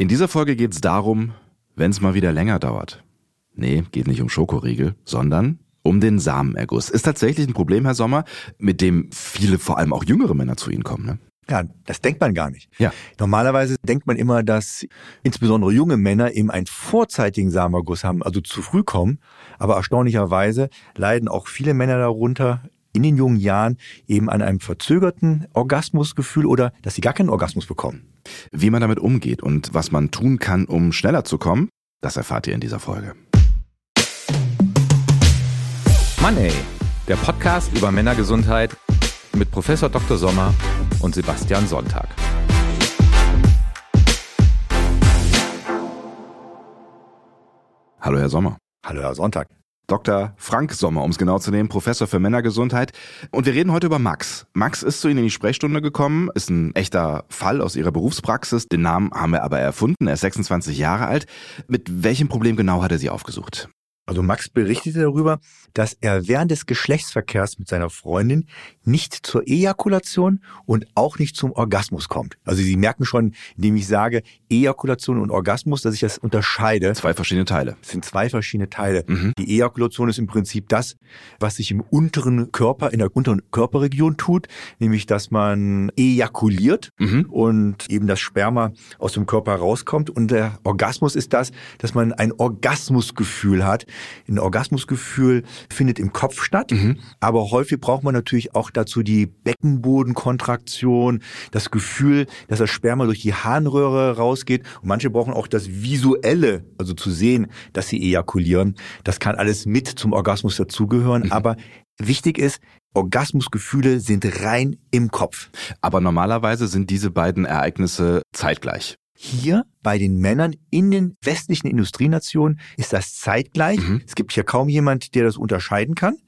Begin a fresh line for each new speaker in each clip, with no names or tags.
In dieser Folge geht es darum, wenn es mal wieder länger dauert. Nee, geht nicht um Schokoriegel, sondern um den Samenerguss. Ist tatsächlich ein Problem, Herr Sommer, mit dem viele, vor allem auch jüngere Männer zu Ihnen kommen. Ne?
Ja, das denkt man gar nicht.
Ja.
Normalerweise denkt man immer, dass insbesondere junge Männer eben einen vorzeitigen Samenerguss haben, also zu früh kommen. Aber erstaunlicherweise leiden auch viele Männer darunter, in den jungen Jahren eben an einem verzögerten Orgasmusgefühl oder dass sie gar keinen Orgasmus bekommen.
Wie man damit umgeht und was man tun kann, um schneller zu kommen, das erfahrt ihr in dieser Folge.
Money, der Podcast über Männergesundheit mit Professor Dr. Sommer und Sebastian Sonntag.
Hallo, Herr Sommer.
Hallo, Herr Sonntag.
Dr. Frank Sommer, um es genau zu nehmen, Professor für Männergesundheit. Und wir reden heute über Max. Max ist zu Ihnen in die Sprechstunde gekommen, ist ein echter Fall aus Ihrer Berufspraxis. Den Namen haben wir aber erfunden. Er ist 26 Jahre alt. Mit welchem Problem genau hat er Sie aufgesucht?
Also Max berichtete darüber, dass er während des Geschlechtsverkehrs mit seiner Freundin nicht zur Ejakulation und auch nicht zum Orgasmus kommt. Also Sie merken schon, indem ich sage Ejakulation und Orgasmus, dass ich das unterscheide.
Zwei verschiedene Teile.
Es sind zwei verschiedene Teile. Mhm. Die Ejakulation ist im Prinzip das, was sich im unteren Körper, in der unteren Körperregion tut, nämlich dass man ejakuliert mhm. und eben das Sperma aus dem Körper rauskommt. Und der Orgasmus ist das, dass man ein Orgasmusgefühl hat, ein Orgasmusgefühl findet im Kopf statt, mhm. aber häufig braucht man natürlich auch dazu die Beckenbodenkontraktion, das Gefühl, dass das Sperma durch die Harnröhre rausgeht. Und manche brauchen auch das Visuelle, also zu sehen, dass sie ejakulieren. Das kann alles mit zum Orgasmus dazugehören, mhm. aber wichtig ist, Orgasmusgefühle sind rein im Kopf.
Aber normalerweise sind diese beiden Ereignisse zeitgleich.
Hier bei den Männern in den westlichen Industrienationen ist das zeitgleich. Mhm. Es gibt hier kaum jemand, der das unterscheiden kann.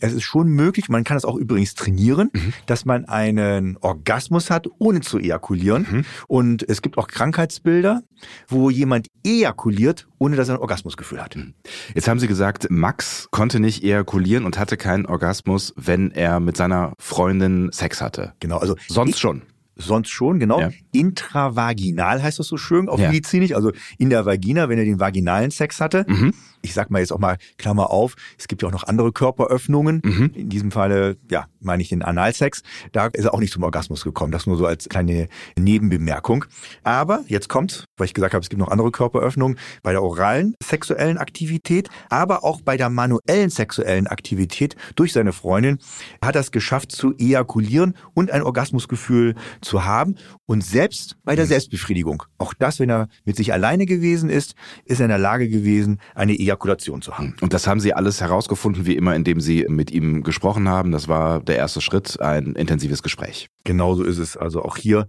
Es ist schon möglich, man kann es auch übrigens trainieren, mhm. dass man einen Orgasmus hat, ohne zu ejakulieren. Mhm. Und es gibt auch Krankheitsbilder, wo jemand ejakuliert, ohne dass er ein Orgasmusgefühl hat. Mhm.
Jetzt haben Sie gesagt, Max konnte nicht ejakulieren und hatte keinen Orgasmus, wenn er mit seiner Freundin Sex hatte.
Genau, also
sonst schon.
Sonst schon, genau. Ja. Intravaginal heißt das so schön auf ja. medizinisch, also in der Vagina, wenn er den vaginalen Sex hatte. Mhm ich sag mal jetzt auch mal Klammer auf, es gibt ja auch noch andere Körperöffnungen. Mhm. In diesem Falle, ja, meine ich den Analsex. Da ist er auch nicht zum Orgasmus gekommen. Das nur so als kleine Nebenbemerkung. Aber jetzt kommt, weil ich gesagt habe, es gibt noch andere Körperöffnungen, bei der oralen sexuellen Aktivität, aber auch bei der manuellen sexuellen Aktivität durch seine Freundin hat er es geschafft zu ejakulieren und ein Orgasmusgefühl zu haben. Und selbst bei der mhm. Selbstbefriedigung, auch das, wenn er mit sich alleine gewesen ist, ist er in der Lage gewesen, eine Ejakulation zu haben.
Und das haben Sie alles herausgefunden, wie immer, indem Sie mit ihm gesprochen haben. Das war der erste Schritt, ein intensives Gespräch.
Genauso ist es. Also auch hier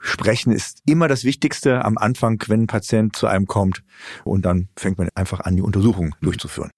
Sprechen ist immer das Wichtigste am Anfang, wenn ein Patient zu einem kommt. Und dann fängt man einfach an, die Untersuchung durchzuführen.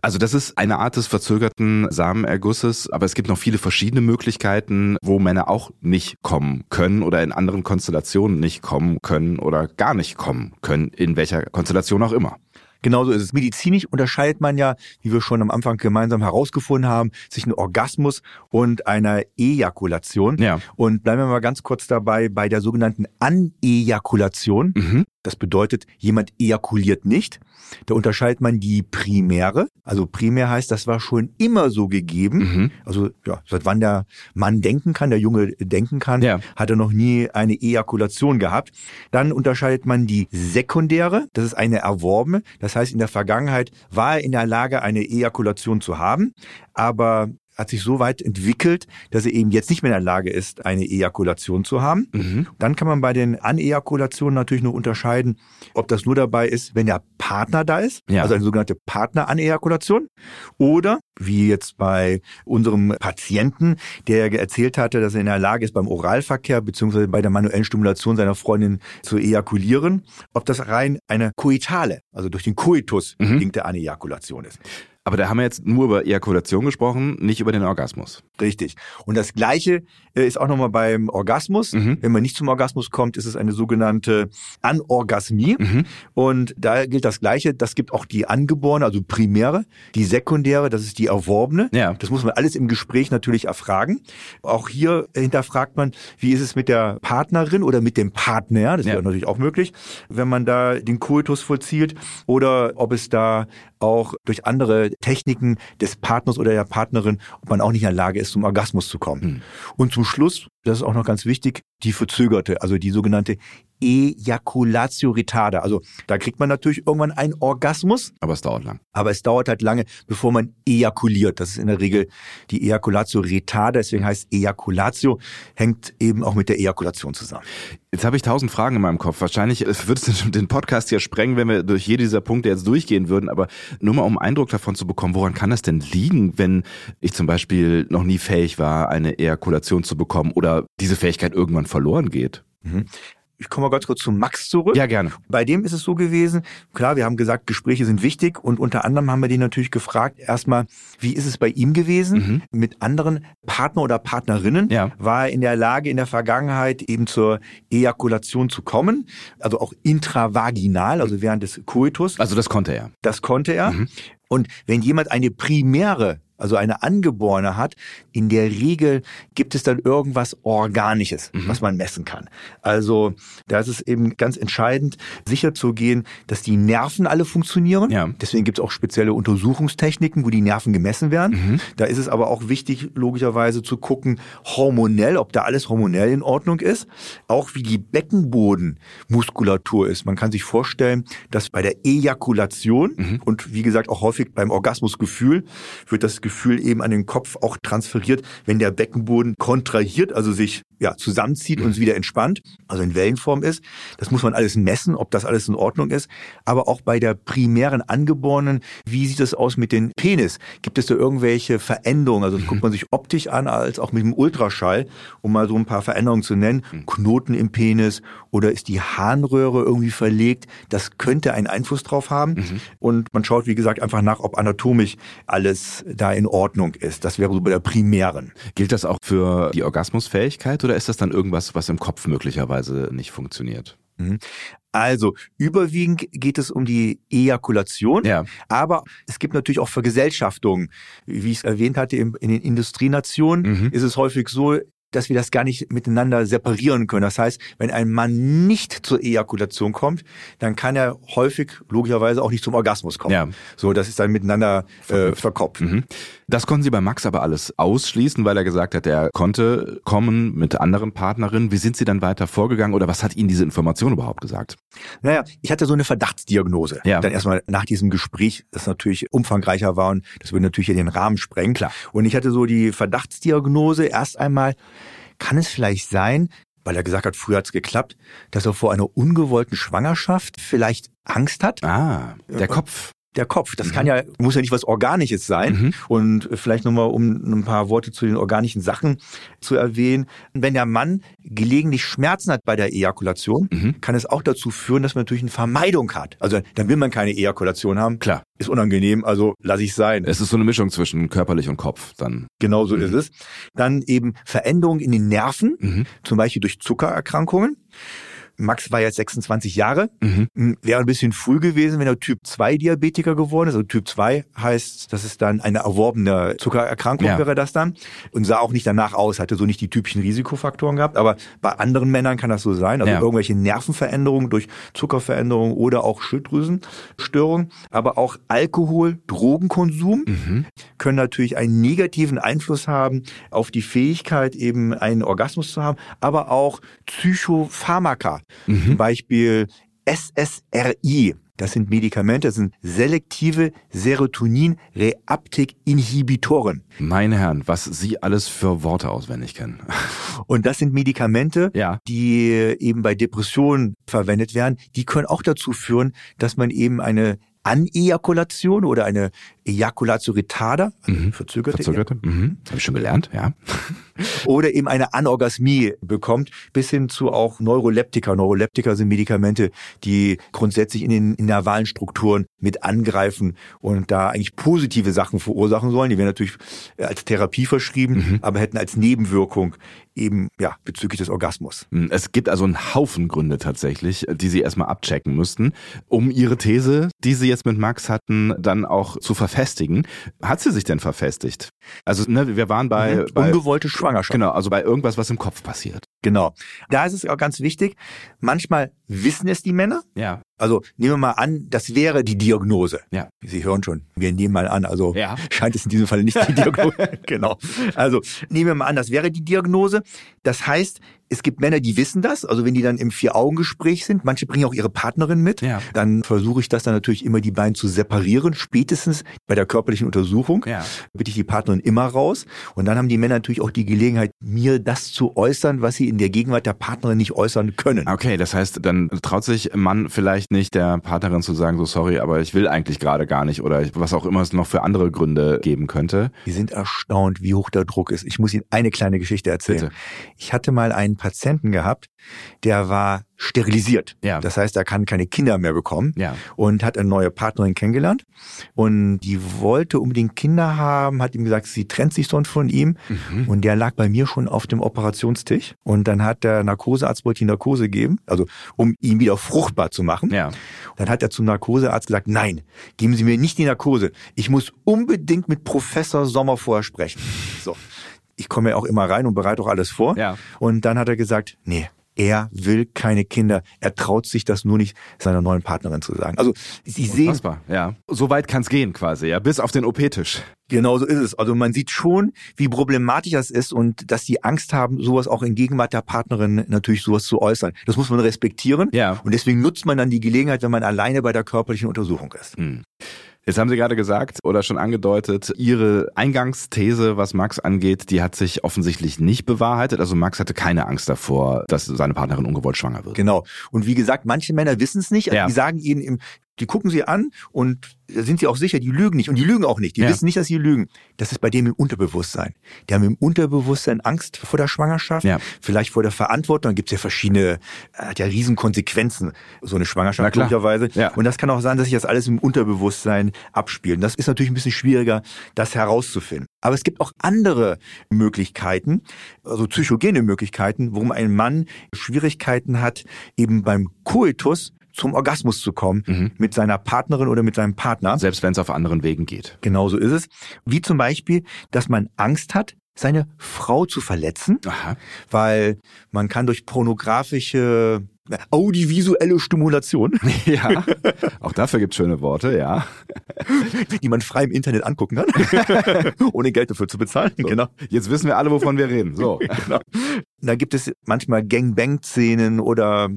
Also das ist eine Art des verzögerten Samenergusses, aber es gibt noch viele verschiedene Möglichkeiten, wo Männer auch nicht kommen können oder in anderen Konstellationen nicht kommen können oder gar nicht kommen können, in welcher Konstellation auch immer.
Genauso ist es. Medizinisch unterscheidet man ja, wie wir schon am Anfang gemeinsam herausgefunden haben, sich ein Orgasmus und einer Ejakulation. Ja. Und bleiben wir mal ganz kurz dabei bei der sogenannten Anejakulation. Mhm. Das bedeutet, jemand ejakuliert nicht. Da unterscheidet man die Primäre. Also primär heißt, das war schon immer so gegeben. Mhm. Also ja, seit wann der Mann denken kann, der Junge denken kann, ja. hat er noch nie eine Ejakulation gehabt. Dann unterscheidet man die Sekundäre. Das ist eine erworbene. Das heißt, in der Vergangenheit war er in der Lage, eine Ejakulation zu haben, aber hat sich so weit entwickelt, dass er eben jetzt nicht mehr in der Lage ist, eine Ejakulation zu haben. Mhm. Dann kann man bei den Anejakulationen natürlich nur unterscheiden, ob das nur dabei ist, wenn der Partner da ist, ja. also eine sogenannte Partner-Anejakulation, oder wie jetzt bei unserem Patienten, der erzählt hatte, dass er in der Lage ist, beim Oralverkehr beziehungsweise bei der manuellen Stimulation seiner Freundin zu ejakulieren, ob das rein eine koitale, also durch den Koitus mhm. bedingte Anejakulation ist.
Aber da haben wir jetzt nur über Ejakulation gesprochen, nicht über den Orgasmus.
Richtig. Und das Gleiche ist auch nochmal beim Orgasmus. Mhm. Wenn man nicht zum Orgasmus kommt, ist es eine sogenannte Anorgasmie. Mhm. Und da gilt das Gleiche. Das gibt auch die angeborene, also primäre, die sekundäre, das ist die erworbene. Ja. Das muss man alles im Gespräch natürlich erfragen. Auch hier hinterfragt man, wie ist es mit der Partnerin oder mit dem Partner? Das ja. wäre natürlich auch möglich, wenn man da den Koitus vollzieht oder ob es da auch durch andere Techniken des Partners oder der Partnerin, ob man auch nicht in der Lage ist, zum Orgasmus zu kommen. Mhm. Und zum Schluss, das ist auch noch ganz wichtig, die verzögerte, also die sogenannte Ejaculatio retarda. Also da kriegt man natürlich irgendwann einen Orgasmus.
Aber es dauert lang.
Aber es dauert halt lange, bevor man ejakuliert. Das ist in der Regel die Ejaculatio retarda, deswegen heißt Ejaculatio, hängt eben auch mit der Ejakulation zusammen.
Jetzt habe ich tausend Fragen in meinem Kopf. Wahrscheinlich würde es den Podcast hier sprengen, wenn wir durch jede dieser Punkte jetzt durchgehen würden. Aber nur mal um Eindruck davon zu bekommen, woran kann das denn liegen, wenn ich zum Beispiel noch nie fähig war, eine Ejakulation zu bekommen oder diese Fähigkeit irgendwann verloren geht? Mhm
ich komme mal ganz kurz zu Max zurück.
Ja, gerne.
Bei dem ist es so gewesen, klar, wir haben gesagt, Gespräche sind wichtig und unter anderem haben wir den natürlich gefragt, erstmal, wie ist es bei ihm gewesen mhm. mit anderen Partner oder Partnerinnen? Ja. War er in der Lage, in der Vergangenheit eben zur Ejakulation zu kommen? Also auch intravaginal, also während des Coitus.
Also das konnte er.
Das konnte er. Mhm. Und wenn jemand eine primäre also eine angeborene hat, in der Regel gibt es dann irgendwas Organisches, mhm. was man messen kann. Also da ist es eben ganz entscheidend, sicher zu gehen, dass die Nerven alle funktionieren. Ja. Deswegen gibt es auch spezielle Untersuchungstechniken, wo die Nerven gemessen werden. Mhm. Da ist es aber auch wichtig, logischerweise zu gucken, hormonell, ob da alles hormonell in Ordnung ist. Auch wie die Beckenbodenmuskulatur ist. Man kann sich vorstellen, dass bei der Ejakulation mhm. und wie gesagt auch häufig beim Orgasmusgefühl wird das Gefühl eben an den Kopf auch transferiert, wenn der Beckenboden kontrahiert, also sich ja, zusammenzieht und es wieder entspannt, also in Wellenform ist. Das muss man alles messen, ob das alles in Ordnung ist. Aber auch bei der primären Angeborenen, wie sieht es aus mit den Penis? Gibt es da irgendwelche Veränderungen? Also das guckt man sich optisch an, als auch mit dem Ultraschall, um mal so ein paar Veränderungen zu nennen. Mhm. Knoten im Penis oder ist die Harnröhre irgendwie verlegt? Das könnte einen Einfluss drauf haben. Mhm. Und man schaut, wie gesagt, einfach nach, ob anatomisch alles da in Ordnung ist. Das wäre so bei der primären.
Gilt das auch für die Orgasmusfähigkeit oder ist das dann irgendwas, was im Kopf möglicherweise nicht funktioniert? Mhm.
Also überwiegend geht es um die Ejakulation, ja. aber es gibt natürlich auch Vergesellschaftungen. Wie ich es erwähnt hatte, in, den Industrienationen mhm. ist es häufig so, dass wir das gar nicht miteinander separieren können. Das heißt, wenn ein Mann nicht zur Ejakulation kommt, dann kann er häufig logischerweise auch nicht zum Orgasmus kommen. Ja. So, das ist dann miteinander äh, verkopft. Mhm.
Das konnten Sie bei Max aber alles ausschließen, weil er gesagt hat, er konnte kommen mit anderen Partnerinnen. Wie sind Sie dann weiter vorgegangen oder was hat Ihnen diese Information überhaupt gesagt?
Naja, ich hatte so eine Verdachtsdiagnose. Ja. Dann erstmal nach diesem Gespräch, das natürlich umfangreicher war und das würde natürlich hier den Rahmen sprengen. Klar. Und ich hatte so die Verdachtsdiagnose erst einmal, kann es vielleicht sein, weil er gesagt hat, früher hat's geklappt, dass er vor einer ungewollten Schwangerschaft vielleicht Angst hat.
Ah, der Kopf
der Kopf. Das mhm. kann ja, muss ja nicht was Organisches sein. Mhm. Und vielleicht nochmal, um ein paar Worte zu den organischen Sachen zu erwähnen. Wenn der Mann gelegentlich Schmerzen hat bei der Ejakulation, mhm. kann es auch dazu führen, dass man natürlich eine Vermeidung hat. Also dann will man keine Ejakulation haben.
Klar.
Ist unangenehm, also lasse ich sein.
Es ist so eine Mischung zwischen körperlich und Kopf dann.
Genau so ist mhm. es. Dann eben Veränderungen in den Nerven, mhm. zum Beispiel durch Zuckererkrankungen. Max war jetzt 26 Jahre. Mhm. Hm, wäre ein bisschen früh gewesen, wenn er Typ 2 Diabetiker geworden ist. Also Typ 2 heißt, das ist dann eine erworbene Zuckererkrankung ja. wäre das dann. Und sah auch nicht danach aus, hatte so nicht die typischen Risikofaktoren gehabt. Aber bei anderen Männern kann das so sein. Also ja. irgendwelche Nervenveränderungen durch Zuckerveränderungen oder auch Schilddrüsenstörungen. Aber auch Alkohol, Drogenkonsum mhm. können natürlich einen negativen Einfluss haben auf die Fähigkeit, eben einen Orgasmus zu haben. Aber auch Psychopharmaka Mhm. Zum Beispiel SSRI. Das sind Medikamente, das sind selektive Serotonin-Reuptake-Inhibitoren.
Meine Herren, was Sie alles für Worte auswendig kennen.
Und das sind Medikamente, ja. die eben bei Depressionen verwendet werden. Die können auch dazu führen, dass man eben eine Anejakulation oder eine Ejaculatio retarda,
also mhm. verzögerte. Verzögerte, mhm. habe ich schon gelernt, ja.
Oder eben eine Anorgasmie bekommt, bis hin zu auch Neuroleptika. Neuroleptika sind Medikamente, die grundsätzlich in den nervalen Strukturen mit angreifen und da eigentlich positive Sachen verursachen sollen. Die werden natürlich als Therapie verschrieben, mhm. aber hätten als Nebenwirkung eben ja bezüglich des Orgasmus.
Hm, es gibt also einen Haufen Gründe tatsächlich, die Sie erstmal abchecken müssten, um Ihre These, die Sie jetzt mit Max hatten, dann auch zu verfestigen. Hat sie sich denn verfestigt? Also ne, wir waren bei, mhm.
bei ungewollte Schwangerschaft.
Genau, also bei irgendwas, was im Kopf passiert.
Genau. Da ist es auch ganz wichtig. Manchmal wissen es die Männer.
Ja.
Also nehmen wir mal an, das wäre die Diagnose.
Ja.
Sie hören schon, wir nehmen mal an, also ja. scheint es in diesem Fall nicht die Diagnose. genau. Also nehmen wir mal an, das wäre die Diagnose. Das heißt, es gibt Männer, die wissen das, also wenn die dann im Vier-Augen-Gespräch sind, manche bringen auch ihre Partnerin mit,
ja.
dann versuche ich das dann natürlich immer die beiden zu separieren, spätestens bei der körperlichen Untersuchung,
ja.
bitte ich die Partnerin immer raus und dann haben die Männer natürlich auch die Gelegenheit, mir das zu äußern, was sie in der Gegenwart der Partnerin nicht äußern können.
Okay, das heißt, dann traut sich ein Mann vielleicht nicht der Partnerin zu sagen, so sorry, aber ich will eigentlich gerade gar nicht oder was auch immer es noch für andere Gründe geben könnte.
Die sind erstaunt, wie hoch der Druck ist. Ich muss Ihnen eine kleine Geschichte erzählen. Bitte. Ich hatte mal einen Patienten gehabt, der war sterilisiert.
Ja.
Das heißt, er kann keine Kinder mehr bekommen
ja.
und hat eine neue Partnerin kennengelernt und die wollte unbedingt Kinder haben, hat ihm gesagt, sie trennt sich sonst von ihm mhm. und der lag bei mir schon auf dem Operationstisch und dann hat der Narkosearzt wollte ihm Narkose geben, also um ihn wieder fruchtbar zu machen.
Ja.
Dann hat er zum Narkosearzt gesagt, nein, geben Sie mir nicht die Narkose. Ich muss unbedingt mit Professor Sommer vorher sprechen. So. Ich komme ja auch immer rein und bereite auch alles vor.
Ja.
Und dann hat er gesagt, nee, er will keine Kinder. Er traut sich das nur nicht seiner neuen Partnerin zu sagen. Also Sie Unfassbar,
sehen, ja, so weit kann es gehen quasi, ja, bis auf den OP-Tisch.
Genau so ist es. Also man sieht schon, wie problematisch das ist und dass die Angst haben, sowas auch in Gegenwart der Partnerin natürlich sowas zu äußern. Das muss man respektieren.
Ja.
Und deswegen nutzt man dann die Gelegenheit, wenn man alleine bei der körperlichen Untersuchung ist.
Hm. Jetzt haben Sie gerade gesagt oder schon angedeutet, Ihre Eingangsthese, was Max angeht, die hat sich offensichtlich nicht bewahrheitet. Also Max hatte keine Angst davor, dass seine Partnerin ungewollt schwanger wird.
Genau. Und wie gesagt, manche Männer wissen es nicht. Also ja. Die sagen ihnen im, die gucken sie an und da sind sie auch sicher, die lügen nicht. Und die lügen auch nicht. Die ja. wissen nicht, dass sie lügen. Das ist bei dem im Unterbewusstsein. Die haben im Unterbewusstsein Angst vor der Schwangerschaft,
ja.
vielleicht vor der Verantwortung. Dann gibt es ja verschiedene, hat ja riesen Konsequenzen, so eine Schwangerschaft möglicherweise.
Ja.
Und das kann auch sein, dass sich das alles im Unterbewusstsein abspielt. Und das ist natürlich ein bisschen schwieriger, das herauszufinden. Aber es gibt auch andere Möglichkeiten, also psychogene Möglichkeiten, warum ein Mann Schwierigkeiten hat, eben beim Koitus zum Orgasmus zu kommen mhm. mit seiner Partnerin oder mit seinem Partner.
Selbst wenn es auf anderen Wegen geht.
Genauso ist es. Wie zum Beispiel, dass man Angst hat, seine Frau zu verletzen,
Aha.
weil man kann durch pornografische Audiovisuelle Stimulation.
Ja, auch dafür gibt's schöne Worte, ja.
Die man frei im Internet angucken kann, ohne Geld dafür zu bezahlen.
So. Genau. Jetzt wissen wir alle, wovon wir reden. So. Genau.
Da gibt es manchmal Gangbang-Szenen oder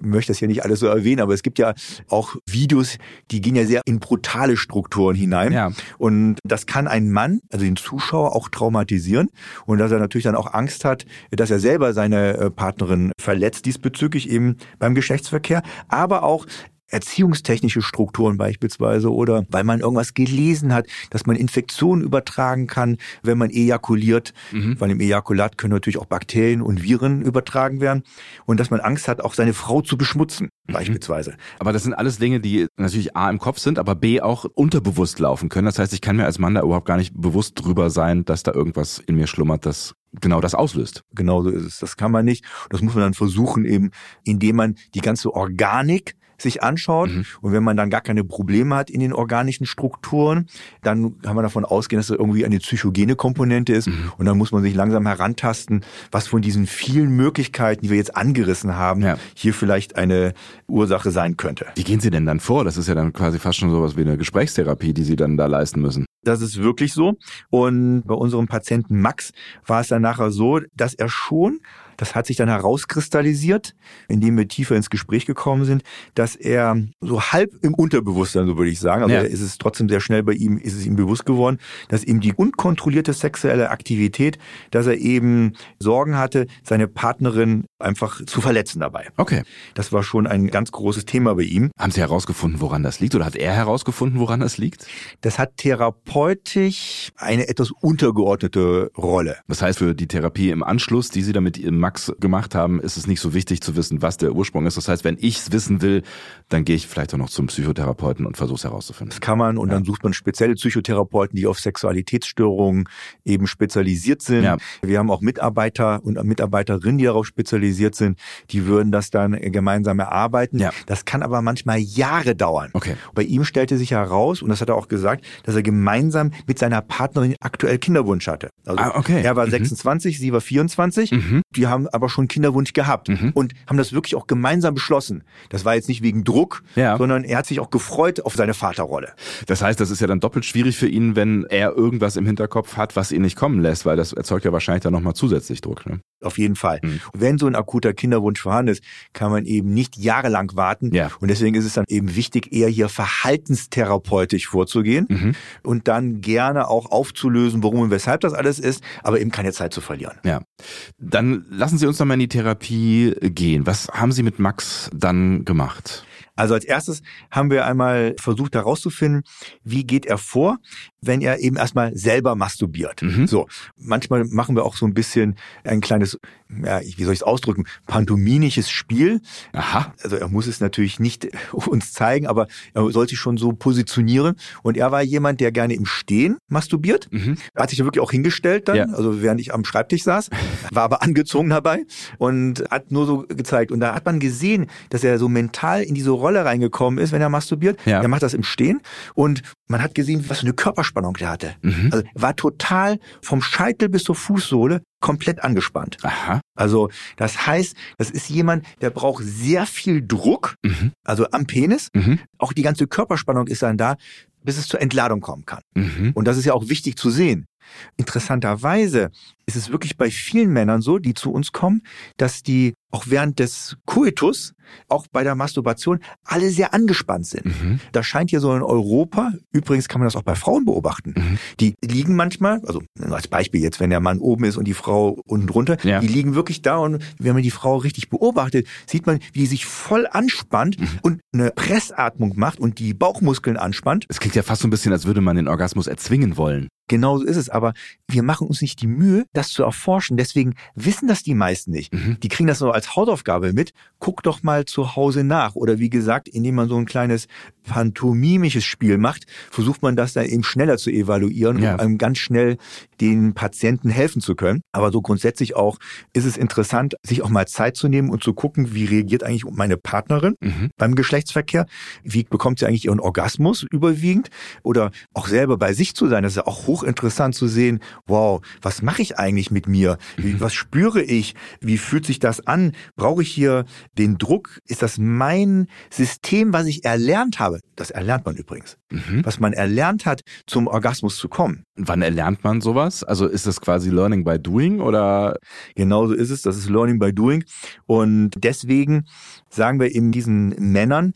ich möchte das ja nicht alles so erwähnen, aber es gibt ja auch Videos, die gehen ja sehr in brutale Strukturen hinein.
Ja.
Und das kann einen Mann, also den Zuschauer, auch traumatisieren und dass er natürlich dann auch Angst hat, dass er selber seine äh, Partnerin verletzt diesbezüglich eben beim Geschlechtsverkehr, aber auch erziehungstechnische Strukturen beispielsweise oder weil man irgendwas gelesen hat, dass man Infektionen übertragen kann, wenn man ejakuliert, mhm. weil im Ejakulat können natürlich auch Bakterien und Viren übertragen werden und dass man Angst hat, auch seine Frau zu beschmutzen mhm. beispielsweise.
Aber das sind alles Dinge, die natürlich A im Kopf sind, aber B auch unterbewusst laufen können. Das heißt, ich kann mir als Mann da überhaupt gar nicht bewusst drüber sein, dass da irgendwas in mir schlummert, das genau das auslöst.
Genau so ist es. Das kann man nicht. Das muss man dann versuchen, eben, indem man die ganze Organik sich anschaut. Mhm. Und wenn man dann gar keine Probleme hat in den organischen Strukturen, dann kann man davon ausgehen, dass es irgendwie eine psychogene Komponente ist. Mhm. Und dann muss man sich langsam herantasten, was von diesen vielen Möglichkeiten, die wir jetzt angerissen haben, ja. hier vielleicht eine Ursache sein könnte.
Wie gehen Sie denn dann vor? Das ist ja dann quasi fast schon sowas wie eine Gesprächstherapie, die Sie dann da leisten müssen.
Das ist wirklich so. Und bei unserem Patienten Max war es dann nachher so, dass er schon Das hat sich dann herauskristallisiert, indem wir tiefer ins Gespräch gekommen sind, dass er so halb im Unterbewusstsein, so würde ich sagen, also ja. ist es trotzdem sehr schnell bei ihm, ist es ihm bewusst geworden, dass ihm die unkontrollierte sexuelle Aktivität, dass er eben Sorgen hatte, seine Partnerin einfach zu verletzen dabei.
Okay.
Das war schon ein ganz großes Thema bei ihm.
Haben Sie herausgefunden, woran das liegt oder hat er herausgefunden, woran das liegt?
Das hat therapeutisch eine etwas untergeordnete Rolle.
Das heißt, für die Therapie im Anschluss, die Sie da mit Max gemacht haben, ist es nicht so wichtig zu wissen, was der Ursprung ist. Das heißt, wenn ich es wissen will, dann gehe ich vielleicht auch noch zum Psychotherapeuten und versuche es herauszufinden.
Das kann man und ja. dann sucht man spezielle Psychotherapeuten, die auf Sexualitätsstörungen eben spezialisiert sind. Ja. Wir haben auch Mitarbeiter und Mitarbeiterinnen, die darauf spezialisiert sind. Die würden das dann gemeinsam erarbeiten. Ja. Das kann aber manchmal Jahre dauern.
Okay.
Bei ihm stellte sich heraus, und das hat er auch gesagt, dass er gemeinsam mit seiner Partnerin aktuell Kinderwunsch hatte.
Also ah, okay.
Er war mhm. 26, sie war 24. Mhm. Die haben aber schon Kinderwunsch gehabt mhm. und haben das wirklich auch gemeinsam beschlossen. Das war jetzt nicht wegen Druck, ja. sondern er hat sich auch gefreut auf seine Vaterrolle.
Das heißt, das ist ja dann doppelt schwierig für ihn, wenn er irgendwas im Hinterkopf hat, was ihn nicht kommen lässt, weil das erzeugt ja wahrscheinlich dann nochmal zusätzlich Druck. Ne?
Auf jeden Fall. Mhm. Wenn so ein akuter Kinderwunsch vorhanden ist, kann man eben nicht jahrelang warten. Ja. Und deswegen ist es dann eben wichtig, eher hier verhaltenstherapeutisch vorzugehen mhm. und dann gerne auch aufzulösen, warum und weshalb das alles ist, aber eben keine Zeit zu verlieren.
Ja. Dann lassen Sie uns noch mal in die Therapie gehen. Was haben Sie mit Max dann gemacht?
Also als erstes haben wir einmal versucht herauszufinden, wie geht er vor, wenn er eben erstmal selber masturbiert. Mhm. So, manchmal machen wir auch so ein bisschen ein kleines, ja, wie soll ich es ausdrücken, pantominisches Spiel.
Aha.
Also er muss es natürlich nicht uns zeigen, aber er soll sich schon so positionieren. Und er war jemand, der gerne im Stehen masturbiert. Mhm. Er hat sich ja wirklich auch hingestellt dann, ja. also während ich am Schreibtisch saß, war aber angezogen dabei und hat nur so gezeigt. Und da hat man gesehen, dass er so mental in diese Rolle reingekommen ist, wenn er masturbiert. Ja. Er macht das im Stehen und man hat gesehen, was für eine Körperspannung der hatte. Mhm. Also war total vom Scheitel bis zur Fußsohle komplett angespannt.
Aha.
Also das heißt, das ist jemand, der braucht sehr viel Druck, mhm. also am Penis. Mhm. Auch die ganze Körperspannung ist dann da, bis es zur Entladung kommen kann. Mhm. Und das ist ja auch wichtig zu sehen. Interessanterweise ist es wirklich bei vielen Männern so, die zu uns kommen, dass die auch während des Coitus, auch bei der Masturbation, alle sehr angespannt sind. Mhm. Das scheint hier so in Europa, übrigens kann man das auch bei Frauen beobachten, mhm. die liegen manchmal, also als Beispiel jetzt, wenn der Mann oben ist und die Frau unten drunter, ja. die liegen wirklich da und wenn man die Frau richtig beobachtet, sieht man, wie die sich voll anspannt mhm. und eine Pressatmung macht und die Bauchmuskeln anspannt.
Es klingt ja fast so ein bisschen, als würde man den Orgasmus erzwingen wollen.
Genauso ist es, aber wir machen uns nicht die Mühe, das zu erforschen. Deswegen wissen das die meisten nicht. Mhm. Die kriegen das nur als Hausaufgabe mit. Guck doch mal zu Hause nach. Oder wie gesagt, indem man so ein kleines pantomimisches Spiel macht, versucht man das dann eben schneller zu evaluieren, ja. um ganz schnell den Patienten helfen zu können. Aber so grundsätzlich auch ist es interessant, sich auch mal Zeit zu nehmen und zu gucken, wie reagiert eigentlich meine Partnerin mhm. beim Geschlechtsverkehr? Wie bekommt sie eigentlich ihren Orgasmus überwiegend? Oder auch selber bei sich zu sein. Das ist ja auch hochinteressant zu sehen, wow, was mache ich eigentlich mit mir? Wie, mhm. was spüre ich? Wie fühlt sich das an? Brauche ich hier den Druck? Ist das mein System, was ich erlernt habe? Das erlernt man übrigens. Mhm. Was man erlernt hat, zum Orgasmus zu kommen.
Wann erlernt man sowas? Also ist das quasi Learning by Doing oder?
Genauso ist es. Das ist Learning by Doing. Und deswegen sagen wir eben diesen Männern,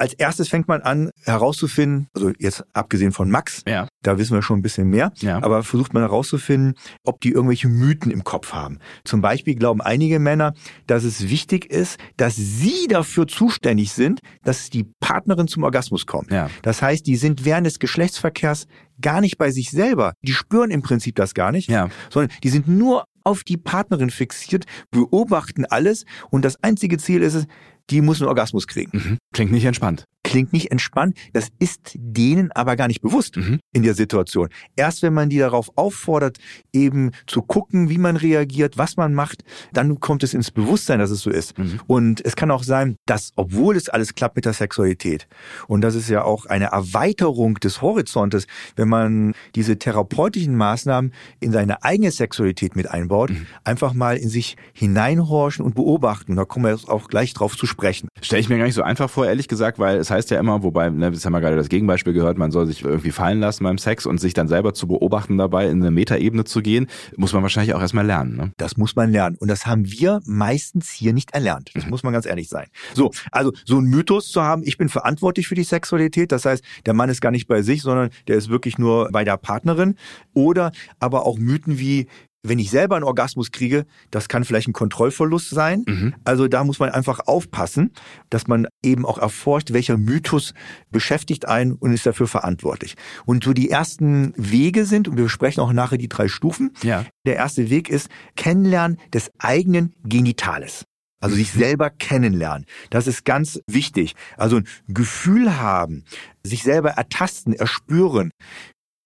als erstes fängt man an herauszufinden, also jetzt abgesehen von Max, ja. da wissen wir schon ein bisschen mehr, ja. aber versucht man herauszufinden, ob die irgendwelche Mythen im Kopf haben. Zum Beispiel glauben einige Männer, dass es wichtig ist, dass sie dafür zuständig sind, dass die Partnerin zum Orgasmus kommt. Ja. Das heißt, die sind während des Geschlechtsverkehrs gar nicht bei sich selber. Die spüren im Prinzip das gar nicht, ja. sondern die sind nur auf die Partnerin fixiert, beobachten alles und das einzige Ziel ist es, die muss einen Orgasmus kriegen.
Mhm. Klingt nicht entspannt
klingt nicht entspannt. Das ist denen aber gar nicht bewusst mhm. in der Situation. Erst wenn man die darauf auffordert, eben zu gucken, wie man reagiert, was man macht, dann kommt es ins Bewusstsein, dass es so ist. Mhm. Und es kann auch sein, dass, obwohl es alles klappt mit der Sexualität, und das ist ja auch eine Erweiterung des Horizontes, wenn man diese therapeutischen Maßnahmen in seine eigene Sexualität mit einbaut, mhm. einfach mal in sich hineinhorchen und beobachten. Da kommen wir jetzt auch gleich drauf zu sprechen.
Stelle ich mir gar nicht so einfach vor. ehrlich gesagt, weil es heißt ja immer, wobei, ne, jetzt haben wir gerade das Gegenbeispiel gehört, man soll sich irgendwie fallen lassen beim Sex und sich dann selber zu beobachten dabei, in eine Metaebene zu gehen, muss man wahrscheinlich auch erstmal lernen. Ne?
Das muss man lernen. Und das haben wir meistens hier nicht erlernt. Das mhm. muss man ganz ehrlich sein. So, also so ein Mythos zu haben, ich bin verantwortlich für die Sexualität, das heißt, der Mann ist gar nicht bei sich, sondern der ist wirklich nur bei der Partnerin. Oder aber auch Mythen wie, wenn ich selber einen Orgasmus kriege, das kann vielleicht ein Kontrollverlust sein. Mhm. Also da muss man einfach aufpassen, dass man eben auch erforscht, welcher Mythos beschäftigt einen und ist dafür verantwortlich. Und so die ersten Wege sind, und wir besprechen auch nachher die drei Stufen. Ja. Der erste Weg ist Kennenlernen des eigenen Genitales. Also sich mhm. selber kennenlernen. Das ist ganz wichtig. Also ein Gefühl haben, sich selber ertasten, erspüren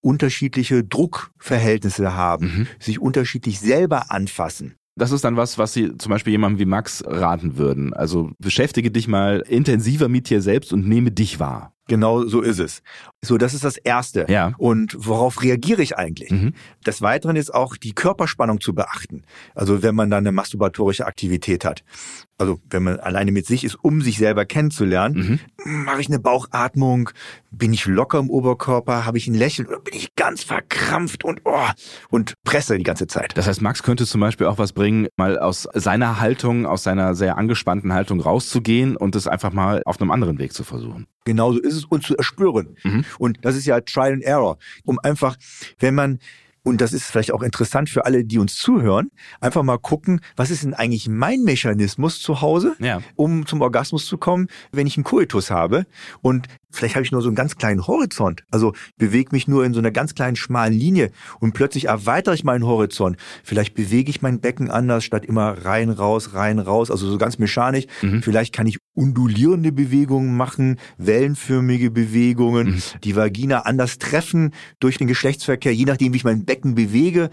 unterschiedliche Druckverhältnisse haben, mhm. sich unterschiedlich selber anfassen.
Das ist dann was, was Sie zum Beispiel jemandem wie Max raten würden. Also beschäftige dich mal intensiver mit dir selbst und nehme dich wahr.
Genau so ist es. So, das ist das Erste. Ja. Und worauf reagiere ich eigentlich? Mhm. Des Weiteren ist auch die Körperspannung zu beachten. Also wenn man dann eine masturbatorische Aktivität hat. Also wenn man alleine mit sich ist, um sich selber kennenzulernen, mhm. mache ich eine Bauchatmung, bin ich locker im Oberkörper, habe ich ein Lächeln oder bin ich ganz verkrampft und oh, und presse die ganze Zeit.
Das heißt, Max könnte zum Beispiel auch was bringen, mal aus seiner Haltung, aus seiner sehr angespannten Haltung rauszugehen und es einfach mal auf einem anderen Weg zu versuchen.
Genauso ist es und zu erspüren. Mhm. Und das ist ja Trial and Error, um einfach, wenn man und das ist vielleicht auch interessant für alle, die uns zuhören, einfach mal gucken, was ist denn eigentlich mein Mechanismus zu Hause, ja. um zum Orgasmus zu kommen, wenn ich einen Koitus habe. Und vielleicht habe ich nur so einen ganz kleinen Horizont. Also bewege mich nur in so einer ganz kleinen schmalen Linie und plötzlich erweitere ich meinen Horizont. Vielleicht bewege ich mein Becken anders, statt immer rein, raus, rein, raus, also so ganz mechanisch. Mhm. Vielleicht kann ich undulierende Bewegungen machen, wellenförmige Bewegungen, mhm. die Vagina anders treffen durch den Geschlechtsverkehr, je nachdem, wie ich mein Becken bewege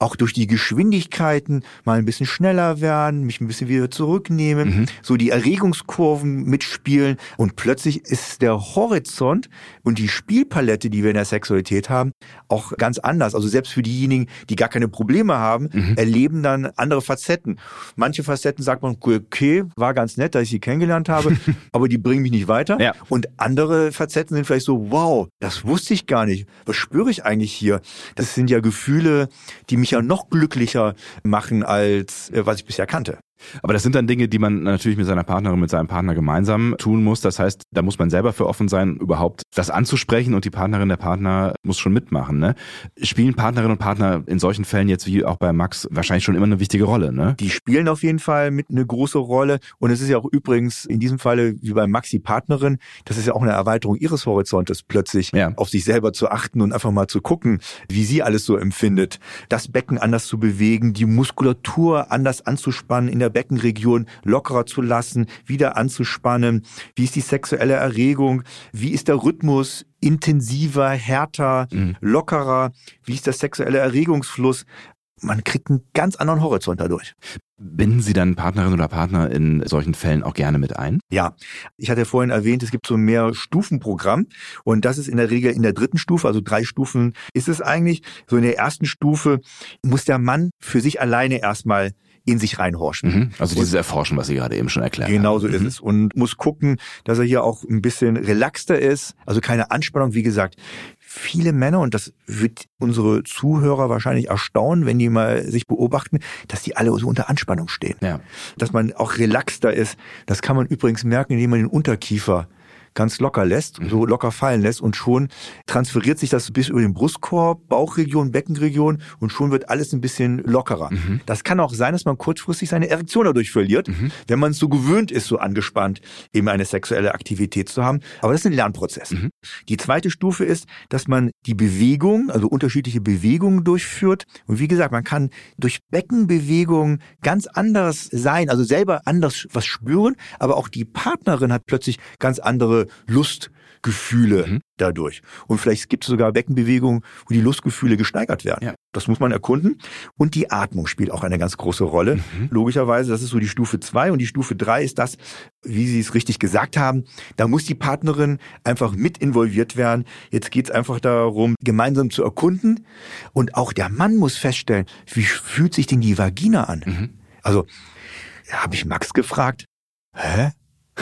auch durch die Geschwindigkeiten mal ein bisschen schneller werden, mich ein bisschen wieder zurücknehmen, mhm. so die Erregungskurven mitspielen und plötzlich ist der Horizont und die Spielpalette, die wir in der Sexualität haben, auch ganz anders. Also selbst für diejenigen, die gar keine Probleme haben, mhm. erleben dann andere Facetten. Manche Facetten sagt man, okay, war ganz nett, dass ich sie kennengelernt habe, aber die bringen mich nicht weiter. Ja. Und andere Facetten sind vielleicht so, wow, das wusste ich gar nicht. Was spüre ich eigentlich hier? Das sind ja Gefühle, die mich ja noch glücklicher machen, als äh, was ich bisher kannte.
Aber das sind dann Dinge, die man natürlich mit seiner Partnerin, mit seinem Partner gemeinsam tun muss. Das heißt, da muss man selber für offen sein, überhaupt das anzusprechen und die Partnerin, der Partner muss schon mitmachen. Ne? Spielen Partnerinnen und Partner in solchen Fällen jetzt wie auch bei Max wahrscheinlich schon immer eine wichtige Rolle, ne?
Die spielen auf jeden Fall mit eine große Rolle. Und es ist ja auch übrigens in diesem Falle wie bei Max die Partnerin, das ist ja auch eine Erweiterung ihres Horizontes, plötzlich ja. auf sich selber zu achten und einfach mal zu gucken, wie sie alles so empfindet. Das Becken anders zu bewegen, die Muskulatur anders anzuspannen in der Beckenregion lockerer zu lassen, wieder anzuspannen. Wie ist die sexuelle Erregung? Wie ist der Rhythmus? Intensiver, härter, mhm. lockerer? Wie ist der sexuelle Erregungsfluss? man kriegt einen ganz anderen Horizont dadurch.
Binden Sie dann Partnerin oder Partner in solchen Fällen auch gerne mit ein?
Ja, ich hatte ja vorhin erwähnt, es gibt so mehr Stufenprogramm und das ist in der Regel in der dritten Stufe, also drei Stufen ist es eigentlich. So in der ersten Stufe muss der Mann für sich alleine erstmal in sich reinhorchen. Mhm.
Also dieses Erforschen, was Sie gerade eben schon erklärt
genau haben. Genau so ist mhm. es. Und muss gucken, dass er hier auch ein bisschen relaxter ist, also keine Anspannung. Wie gesagt, viele Männer, und das wird unsere Zuhörer wahrscheinlich erstaunen, wenn die mal sich beobachten, dass die alle so unter Anspannung stehen. Ja. Dass man auch relaxter ist. Das kann man übrigens merken, indem man den Unterkiefer ganz locker lässt, mhm. so locker fallen lässt und schon transferiert sich das bis über den Brustkorb, Bauchregion, Beckenregion und schon wird alles ein bisschen lockerer. Mhm. Das kann auch sein, dass man kurzfristig seine Erektion dadurch verliert, mhm. wenn man es so gewöhnt ist, so angespannt eben eine sexuelle Aktivität zu haben. Aber das ist ein Lernprozess. Mhm. Die zweite Stufe ist, dass man die Bewegung, also unterschiedliche Bewegungen durchführt. Und wie gesagt, man kann durch Beckenbewegungen ganz anders sein, also selber anders was spüren, aber auch die Partnerin hat plötzlich ganz andere Lustgefühle mhm. dadurch. Und vielleicht gibt es sogar Beckenbewegungen, wo die Lustgefühle gesteigert werden. Ja. Das muss man erkunden. Und die Atmung spielt auch eine ganz große Rolle. Mhm. Logischerweise, das ist so die Stufe zwei Und die Stufe drei ist das, wie Sie es richtig gesagt haben, da muss die Partnerin einfach mit involviert werden. Jetzt geht es einfach darum, gemeinsam zu erkunden. Und auch der Mann muss feststellen, wie fühlt sich denn die Vagina an? Mhm. Also, habe ich Max gefragt, hä?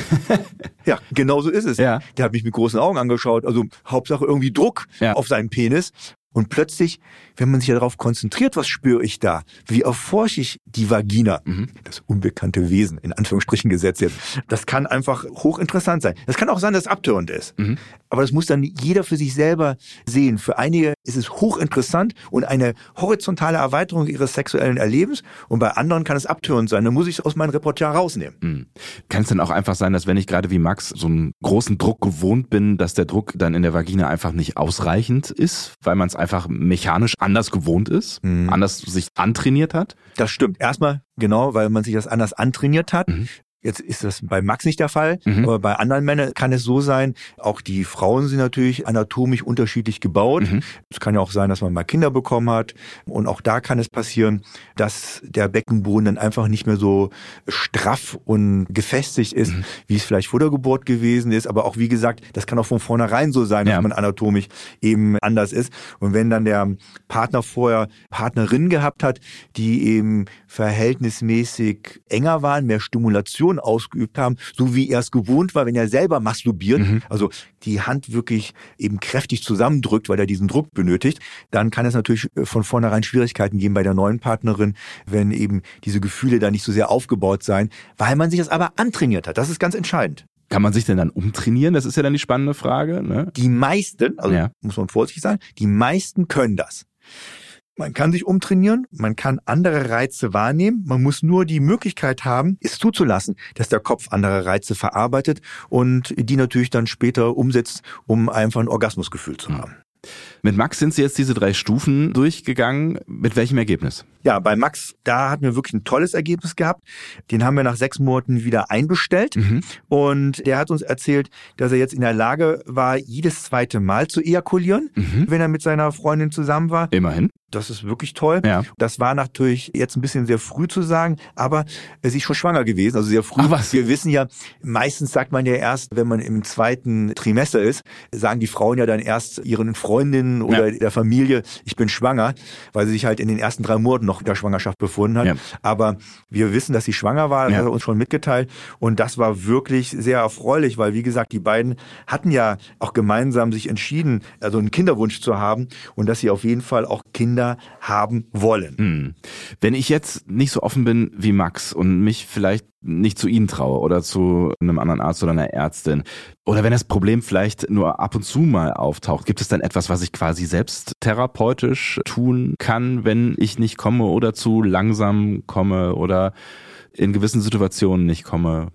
ja, genau so ist es. Ja. Der hat mich mit großen Augen angeschaut. Also Hauptsache irgendwie Druck ja. auf seinen Penis. Und plötzlich, wenn man sich darauf konzentriert, was spüre ich da? Wie erforsche ich die Vagina? Mhm. Das unbekannte Wesen, in Anführungsstrichen gesetzt jetzt. Das kann einfach hochinteressant sein. Das kann auch sein, dass es abtörend ist. Mhm. Aber das muss dann jeder für sich selber sehen. Für einige ist es hochinteressant und eine horizontale Erweiterung ihres sexuellen Erlebens. Und bei anderen kann es abtörend sein. Dann muss ich es aus meinem Repertoire rausnehmen. Mhm.
Kann es denn auch einfach sein, dass wenn ich gerade wie Max so einen großen Druck gewohnt bin, dass der Druck dann in der Vagina einfach nicht ausreichend ist, weil man es einfach mechanisch anders gewohnt ist, mhm. anders sich antrainiert hat?
Das stimmt. Erstmal genau, weil man sich das anders antrainiert hat. Mhm. Jetzt ist das bei Max nicht der Fall, mhm. aber bei anderen Männern kann es so sein. Auch die Frauen sind natürlich anatomisch unterschiedlich gebaut. Mhm. Es kann ja auch sein, dass man mal Kinder bekommen hat. Und auch da kann es passieren, dass der Beckenboden dann einfach nicht mehr so straff und gefestigt ist, mhm. wie es vielleicht vor der Geburt gewesen ist. Aber auch wie gesagt, das kann auch von vornherein so sein, ja. dass man anatomisch eben anders ist. Und wenn dann der Partner vorher Partnerin gehabt hat, die eben verhältnismäßig enger waren, mehr Stimulation Masturbieren ausgeübt haben, so wie er es gewohnt war, wenn er selber masturbiert, mhm. also die Hand wirklich eben kräftig zusammendrückt, weil er diesen Druck benötigt, dann kann es natürlich äh, von vornherein Schwierigkeiten geben bei der neuen Partnerin, wenn eben diese Gefühle da nicht so sehr aufgebaut sein, weil man sich das aber antrainiert hat. Das ist ganz entscheidend.
Kann man sich denn dann umtrainieren? Das ist ja dann die spannende Frage. Ne?
Die meisten, also ja. muss man vorsichtig sein, die meisten können das. Man kann sich umtrainieren, man kann andere Reize wahrnehmen, man muss nur die Möglichkeit haben, es zuzulassen, dass der Kopf andere Reize verarbeitet und die natürlich dann später umsetzt, um einfach ein Orgasmusgefühl zu haben.
Mit Max sind Sie jetzt diese drei Stufen durchgegangen. Mit welchem Ergebnis?
Ja, bei Max, da hatten wir wirklich ein tolles Ergebnis gehabt. Den haben wir nach sechs Monaten wieder einbestellt. Mhm. Und der hat uns erzählt, dass er jetzt in der Lage war, jedes zweite Mal zu ejakulieren, mhm. wenn er mit seiner Freundin zusammen war.
Immerhin.
Das ist wirklich toll. Ja. Das war natürlich jetzt ein bisschen sehr früh zu sagen, aber sie ist schon schwanger gewesen, also sehr früh. Ach was? Wir wissen ja, meistens sagt man ja erst, wenn man im zweiten Trimester ist, sagen die Frauen ja dann erst ihren Freundinnen oder ja. der Familie, ich bin schwanger, weil sie sich halt in den ersten drei Monaten noch in der Schwangerschaft befunden hat. Ja. Aber wir wissen, dass sie schwanger war, das hat er uns schon mitgeteilt. Und das war wirklich sehr erfreulich, weil wie gesagt, die beiden hatten ja auch gemeinsam sich entschieden, also einen Kinderwunsch zu haben und dass sie auf jeden Fall auch Kinder Kinder haben wollen. Hm.
Wenn ich jetzt nicht so offen bin wie Max und mich vielleicht nicht zu Ihnen traue oder zu einem anderen Arzt oder einer Ärztin oder wenn das Problem vielleicht nur ab und zu mal auftaucht, gibt es dann etwas, was ich quasi selbst therapeutisch tun kann, wenn ich nicht komme oder zu langsam komme oder in gewissen Situationen nicht komme?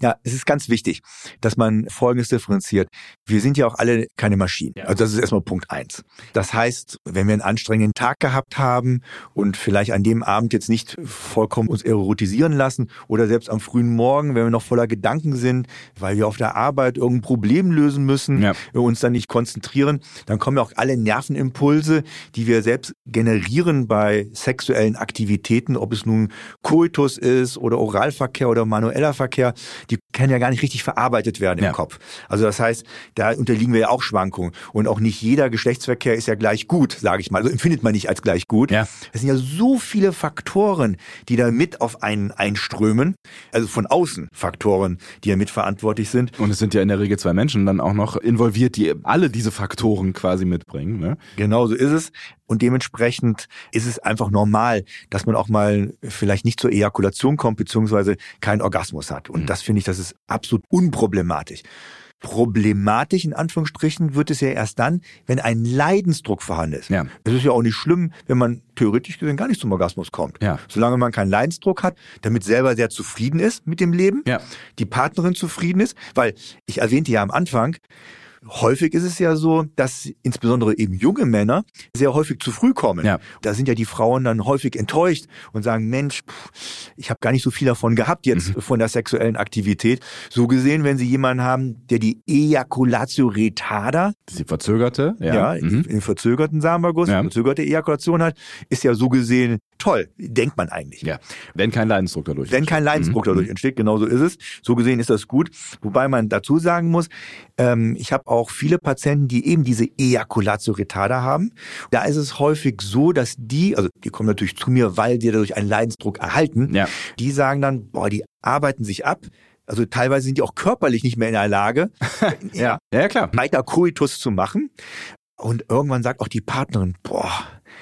Ja, es ist ganz wichtig, dass man Folgendes differenziert. Wir sind ja auch alle keine Maschinen. Also das ist erstmal Punkt eins. Das heißt, wenn wir einen anstrengenden Tag gehabt haben und vielleicht an dem Abend jetzt nicht vollkommen uns erotisieren lassen oder selbst am frühen Morgen, wenn wir noch voller Gedanken sind, weil wir auf der Arbeit irgendein Problem lösen müssen, ja. wir uns dann nicht konzentrieren, dann kommen ja auch alle Nervenimpulse, die wir selbst generieren bei sexuellen Aktivitäten, ob es nun Koitus ist oder Oralverkehr oder manueller Verkehr, die können ja gar nicht richtig verarbeitet werden im ja. Kopf. Also das heißt, da unterliegen wir ja auch Schwankungen. Und auch nicht jeder Geschlechtsverkehr ist ja gleich gut, sage ich mal. Also empfindet man nicht als gleich gut. Ja. Es sind ja so viele Faktoren, die da mit auf einen einströmen. Also von außen Faktoren, die ja mitverantwortlich sind.
Und es sind ja in der Regel zwei Menschen dann auch noch involviert, die alle diese Faktoren quasi mitbringen. Ne?
Genau so ist es. Und dementsprechend ist es einfach normal, dass man auch mal vielleicht nicht zur Ejakulation kommt, beziehungsweise keinen Orgasmus hat. Und mhm. das finde ich, das ist absolut unproblematisch. Problematisch in Anführungsstrichen wird es ja erst dann, wenn ein Leidensdruck vorhanden ist. Ja. Es ist ja auch nicht schlimm, wenn man theoretisch gesehen gar nicht zum Orgasmus kommt. Ja. Solange man keinen Leidensdruck hat, damit selber sehr zufrieden ist mit dem Leben, ja. die Partnerin zufrieden ist, weil ich erwähnte ja am Anfang, häufig ist es ja so, dass insbesondere eben junge Männer sehr häufig zu früh kommen. Ja. Da sind ja die Frauen dann häufig enttäuscht und sagen, Mensch, ich habe gar nicht so viel davon gehabt jetzt mhm. von der sexuellen Aktivität. So gesehen, wenn sie jemanden haben, der die Ejaculatio retarda,
die verzögerte,
ja, ja mhm. den verzögerten Samenerguss, ja. verzögerte Ejakulation hat, ist ja so gesehen toll, denkt man eigentlich. Ja,
wenn kein Leidensdruck dadurch
Wenn kein Leidensdruck mhm. dadurch entsteht, genau so ist es. So gesehen ist das gut. Wobei man dazu sagen muss, ähm, ich habe auch viele Patienten, die eben diese Ejaculatio retarda haben. Da ist es häufig so, dass die, also die kommen natürlich zu mir, weil die dadurch einen Leidensdruck erhalten, ja. die sagen dann, boah, die arbeiten sich ab, Also teilweise sind die auch körperlich nicht mehr in der Lage,
ja. ja, klar.
weiter Koitus zu machen. Und irgendwann sagt auch die Partnerin, boah,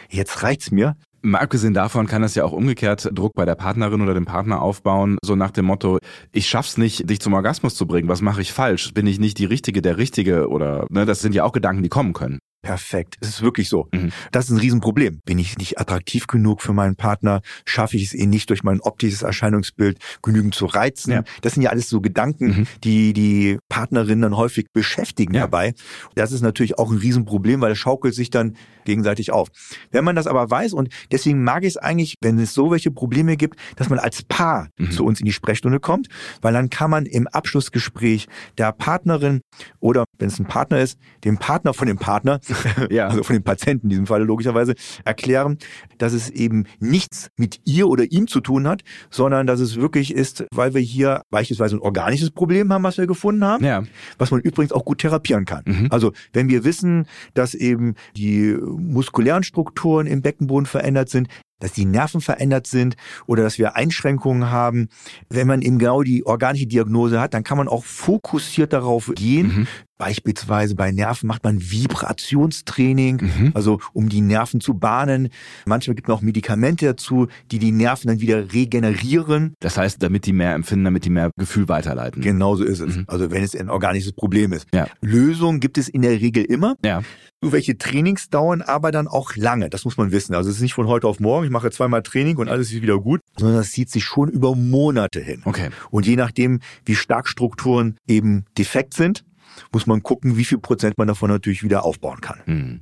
jetzt reicht's mir.
Mal abgesehen davon kann das ja auch umgekehrt Druck bei der Partnerin oder dem Partner aufbauen, so nach dem Motto, ich schaff's nicht, dich zum Orgasmus zu bringen, was mache ich falsch? Bin ich nicht die Richtige, der Richtige oder, ne, das sind ja auch Gedanken, die kommen können.
Perfekt. Es ist wirklich so. Mhm. Das ist ein Riesenproblem. Bin ich nicht attraktiv genug für meinen Partner? Schaffe ich es eh nicht durch mein optisches Erscheinungsbild genügend zu reizen? Ja. Das sind ja alles so Gedanken, mhm. die die Partnerinnen dann häufig beschäftigen ja. dabei. Das ist natürlich auch ein Riesenproblem, weil es schaukelt sich dann gegenseitig auf. Wenn man das aber weiß und deswegen mag ich es eigentlich, wenn es so welche Probleme gibt, dass man als Paar mhm. zu uns in die Sprechstunde kommt, weil dann kann man im Abschlussgespräch der Partnerin oder wenn es ein Partner ist, dem Partner von dem Partner, ja. also von dem Patienten in diesem Falle logischerweise, erklären, dass es eben nichts mit ihr oder ihm zu tun hat, sondern dass es wirklich ist, weil wir hier beispielsweise ein organisches Problem haben, was wir gefunden haben, ja. was man übrigens auch gut therapieren kann. Mhm. Also wenn wir wissen, dass eben die muskulären Strukturen im Beckenboden verändert sind, dass die Nerven verändert sind oder dass wir Einschränkungen haben. Wenn man eben genau die organische Diagnose hat, dann kann man auch fokussiert darauf gehen, mhm. Beispielsweise bei Nerven macht man Vibrationstraining, mhm. also um die Nerven zu bahnen. Manchmal gibt man auch Medikamente dazu, die die Nerven dann wieder regenerieren.
Das heißt, damit die mehr empfinden, damit die mehr Gefühl weiterleiten.
Genau so ist es. Mhm. Also wenn es ein organisches Problem ist. Ja. Lösung gibt es in der Regel immer. Ja. Nur welche Trainings dauern aber dann auch lange. Das muss man wissen. Also es ist nicht von heute auf morgen, ich mache zweimal Training und alles ist wieder gut, sondern das zieht sich schon über Monate hin. Okay. Und je nachdem, wie stark Strukturen eben defekt sind, muss man gucken, wie viel Prozent man davon natürlich wieder aufbauen kann. Hm.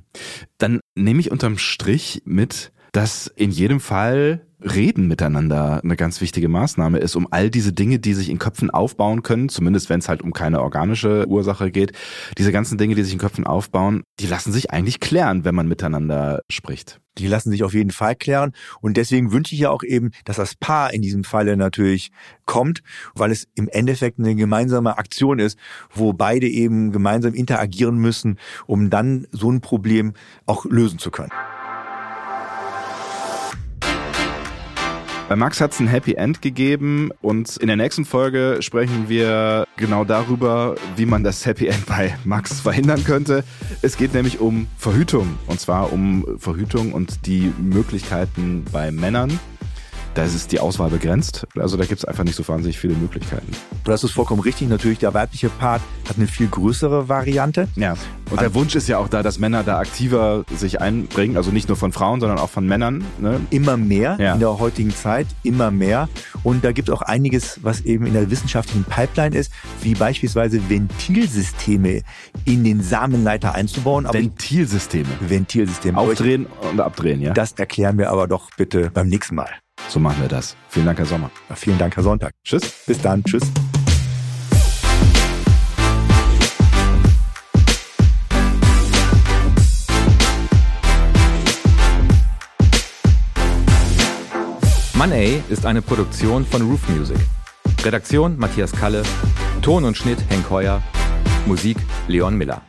Dann nehme ich unterm Strich mit, dass in jedem Fall Reden miteinander eine ganz wichtige Maßnahme ist, um all diese Dinge, die sich in Köpfen aufbauen können, zumindest wenn es halt um keine organische Ursache geht, diese ganzen Dinge, die sich in Köpfen aufbauen, die lassen sich eigentlich klären, wenn man miteinander spricht.
Die lassen sich auf jeden Fall klären. Und deswegen wünsche ich ja auch eben, dass das Paar in diesem Falle natürlich kommt, weil es im Endeffekt eine gemeinsame Aktion ist, wo beide eben gemeinsam interagieren müssen, um dann so ein Problem auch lösen zu können.
Bei Max hat es ein Happy End gegeben und in der nächsten Folge sprechen wir genau darüber, wie man das Happy End bei Max verhindern könnte. Es geht nämlich um Verhütung und zwar um Verhütung und die Möglichkeiten bei Männern da ist die Auswahl begrenzt. Also da gibt es einfach nicht so wahnsinnig viele Möglichkeiten.
Du hast es vollkommen richtig. Natürlich, der weibliche Part hat eine viel größere Variante.
Ja. Und der Wunsch ist ja auch da, dass Männer da aktiver sich einbringen. Also nicht nur von Frauen, sondern auch von Männern. Ne?
Immer mehr ja. in der heutigen Zeit, immer mehr. Und da gibt es auch einiges, was eben in der wissenschaftlichen Pipeline ist, wie beispielsweise Ventilsysteme in den Samenleiter einzubauen.
Aber Ventilsysteme?
Ventilsysteme.
Aufdrehen und abdrehen, ja?
Das erklären wir aber doch bitte beim nächsten Mal.
So machen wir das. Vielen Dank, Herr Sommer.
Ja, vielen Dank, Herr Sonntag.
Tschüss.
Bis dann. Tschüss.
Money ist eine Produktion von Roof Music. Redaktion Matthias Kalle, Ton und Schnitt Henk Heuer, Musik Leon Miller.